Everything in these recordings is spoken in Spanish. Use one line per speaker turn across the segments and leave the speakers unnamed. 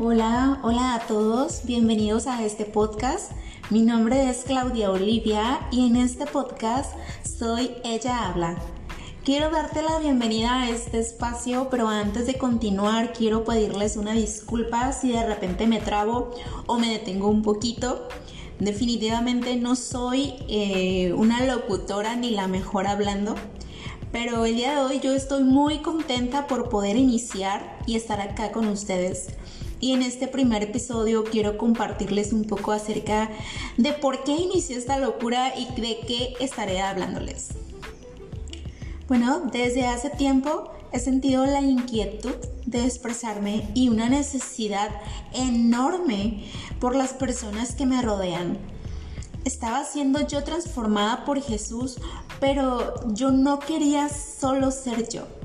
Hola, hola a todos, bienvenidos a este podcast. Mi nombre es Claudia Olivia y en este podcast soy Ella Habla. Quiero darte la bienvenida a este espacio, pero antes de continuar quiero pedirles una disculpa si de repente me trabo o me detengo un poquito. Definitivamente no soy eh, una locutora ni la mejor hablando, pero el día de hoy yo estoy muy contenta por poder iniciar y estar acá con ustedes y en este primer episodio quiero compartirles un poco acerca de por qué inició esta locura y de qué estaré hablándoles. Bueno, desde hace tiempo he sentido la inquietud de expresarme y una necesidad enorme por las personas que me rodean. Estaba siendo yo transformada por Jesús, pero yo no quería solo ser yo.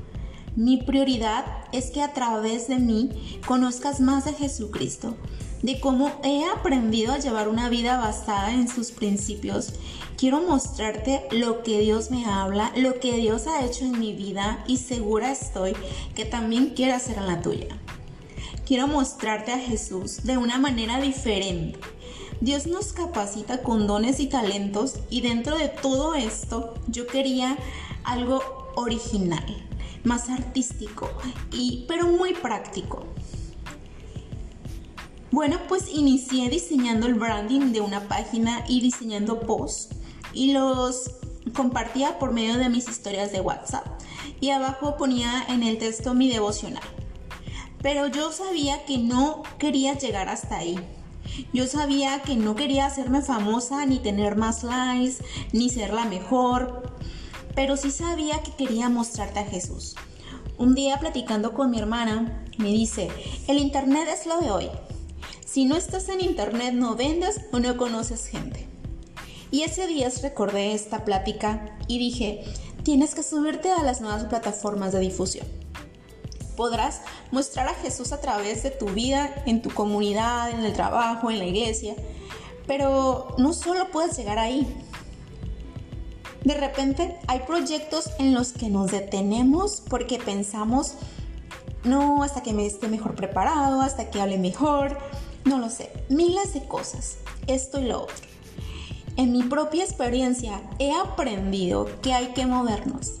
Mi prioridad es que a través de mí conozcas más de Jesucristo, de cómo he aprendido a llevar una vida basada en sus principios. Quiero mostrarte lo que Dios me habla, lo que Dios ha hecho en mi vida y segura estoy que también quiere hacer en la tuya. Quiero mostrarte a Jesús de una manera diferente. Dios nos capacita con dones y talentos y dentro de todo esto yo quería algo original más artístico, y, pero muy práctico. Bueno, pues inicié diseñando el branding de una página y diseñando posts y los compartía por medio de mis historias de WhatsApp y abajo ponía en el texto mi devocional. Pero yo sabía que no quería llegar hasta ahí. Yo sabía que no quería hacerme famosa, ni tener más likes, ni ser la mejor, pero sí sabía que quería mostrarte a Jesús. Un día platicando con mi hermana, me dice, el Internet es lo de hoy. Si no estás en Internet no vendes o no conoces gente. Y ese día recordé esta plática y dije, tienes que subirte a las nuevas plataformas de difusión. Podrás mostrar a Jesús a través de tu vida, en tu comunidad, en el trabajo, en la iglesia, pero no solo puedes llegar ahí, de repente hay proyectos en los que nos detenemos porque pensamos, no, hasta que me esté mejor preparado, hasta que hable mejor, no lo sé, miles de cosas, esto y lo otro. En mi propia experiencia he aprendido que hay que movernos.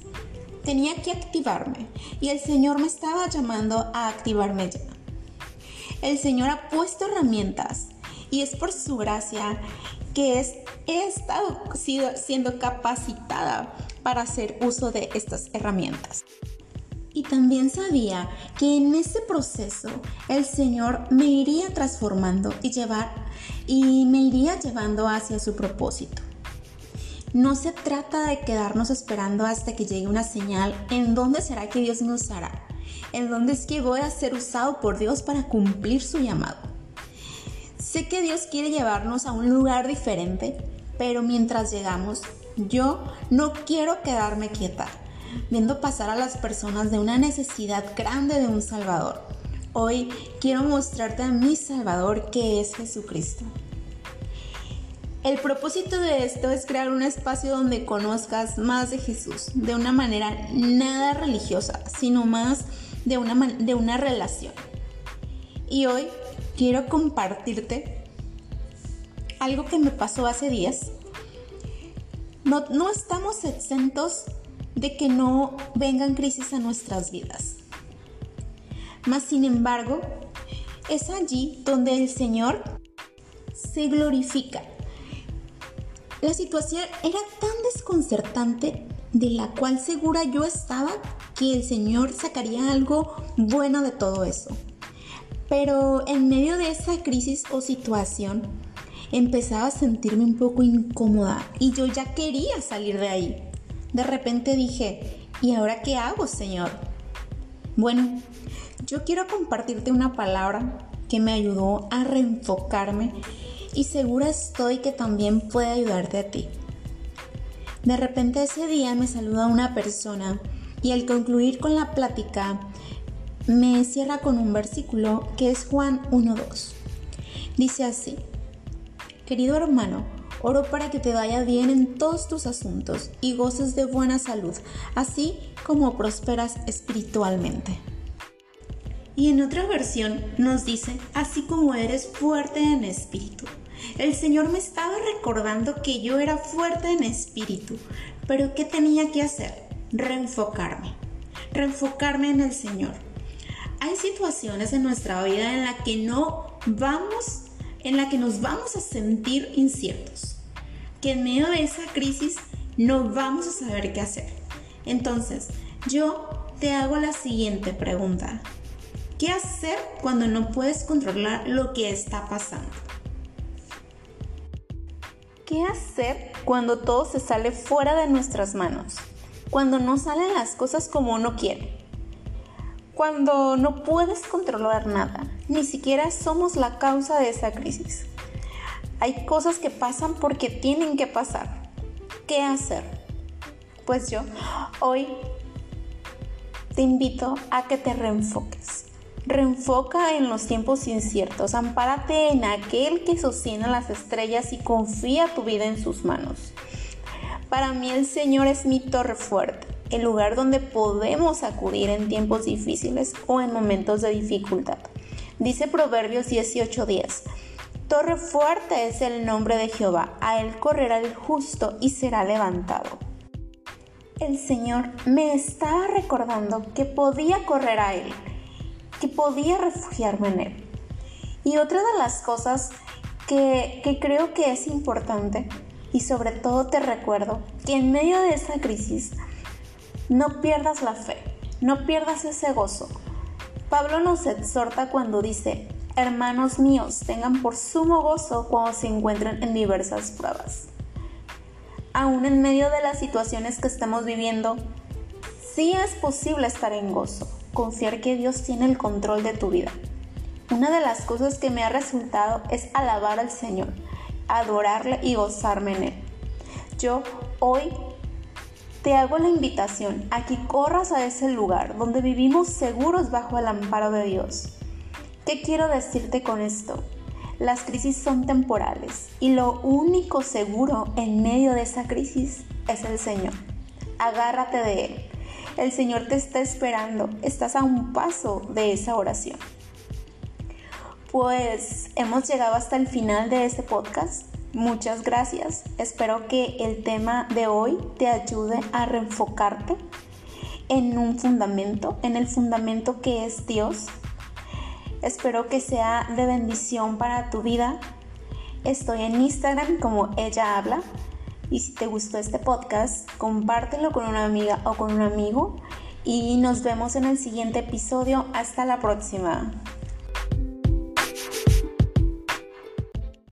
Tenía que activarme y el Señor me estaba llamando a activarme ya. El Señor ha puesto herramientas y es por su gracia que he estado siendo capacitada para hacer uso de estas herramientas. Y también sabía que en ese proceso el Señor me iría transformando y llevar y me iría llevando hacia su propósito. No se trata de quedarnos esperando hasta que llegue una señal en dónde será que Dios me usará, en dónde es que voy a ser usado por Dios para cumplir su llamado. Sé que Dios quiere llevarnos a un lugar diferente, pero mientras llegamos, yo no quiero quedarme quieta, viendo pasar a las personas de una necesidad grande de un Salvador. Hoy quiero mostrarte a mi Salvador que es Jesucristo. El propósito de esto es crear un espacio donde conozcas más de Jesús, de una manera nada religiosa, sino más de una, de una relación. Y hoy quiero compartirte algo que me pasó hace días. No, no estamos exentos de que no vengan crisis a nuestras vidas. Mas, sin embargo, es allí donde el Señor se glorifica. La situación era tan desconcertante de la cual segura yo estaba que el Señor sacaría algo bueno de todo eso. Pero en medio de esa crisis o situación, empezaba a sentirme un poco incómoda y yo ya quería salir de ahí. De repente dije, ¿y ahora qué hago, Señor? Bueno, yo quiero compartirte una palabra que me ayudó a reenfocarme y segura estoy que también puede ayudarte a ti. De repente ese día me saluda una persona y al concluir con la plática me cierra con un versículo que es Juan 1.2. Dice así, querido hermano, oro para que te vaya bien en todos tus asuntos y goces de buena salud, así como prosperas espiritualmente. Y en otra versión nos dice, así como eres fuerte en espíritu. El Señor me estaba recordando que yo era fuerte en espíritu, pero ¿qué tenía que hacer? Reenfocarme, reenfocarme en el Señor. Hay situaciones en nuestra vida en la que no vamos, en la que nos vamos a sentir inciertos, que en medio de esa crisis no vamos a saber qué hacer. Entonces, yo te hago la siguiente pregunta. ¿Qué hacer cuando no puedes controlar lo que está pasando? ¿Qué hacer cuando todo se sale fuera de nuestras manos? Cuando no salen las cosas como uno quiere. Cuando no puedes controlar nada. Ni siquiera somos la causa de esa crisis. Hay cosas que pasan porque tienen que pasar. ¿Qué hacer? Pues yo hoy te invito a que te reenfoques. Reenfoca en los tiempos inciertos, ampárate en aquel que sostiene las estrellas y confía tu vida en sus manos. Para mí el Señor es mi torre fuerte, el lugar donde podemos acudir en tiempos difíciles o en momentos de dificultad. Dice Proverbios 18:10, Torre fuerte es el nombre de Jehová, a él correrá el justo y será levantado. El Señor me estaba recordando que podía correr a Él que podía refugiarme en Él. Y otra de las cosas que, que creo que es importante, y sobre todo te recuerdo, que en medio de esa crisis no pierdas la fe, no pierdas ese gozo. Pablo nos exhorta cuando dice, hermanos míos, tengan por sumo gozo cuando se encuentren en diversas pruebas. Aún en medio de las situaciones que estamos viviendo, sí es posible estar en gozo confiar que Dios tiene el control de tu vida. Una de las cosas que me ha resultado es alabar al Señor, adorarle y gozarme en Él. Yo hoy te hago la invitación a que corras a ese lugar donde vivimos seguros bajo el amparo de Dios. ¿Qué quiero decirte con esto? Las crisis son temporales y lo único seguro en medio de esa crisis es el Señor. Agárrate de Él el Señor te está esperando. Estás a un paso de esa oración. Pues hemos llegado hasta el final de este podcast. Muchas gracias. Espero que el tema de hoy te ayude a reenfocarte en un fundamento, en el fundamento que es Dios. Espero que sea de bendición para tu vida. Estoy en Instagram como ella habla. Y si te gustó este podcast, compártelo con una amiga o con un amigo. Y nos vemos en el siguiente episodio. Hasta la próxima.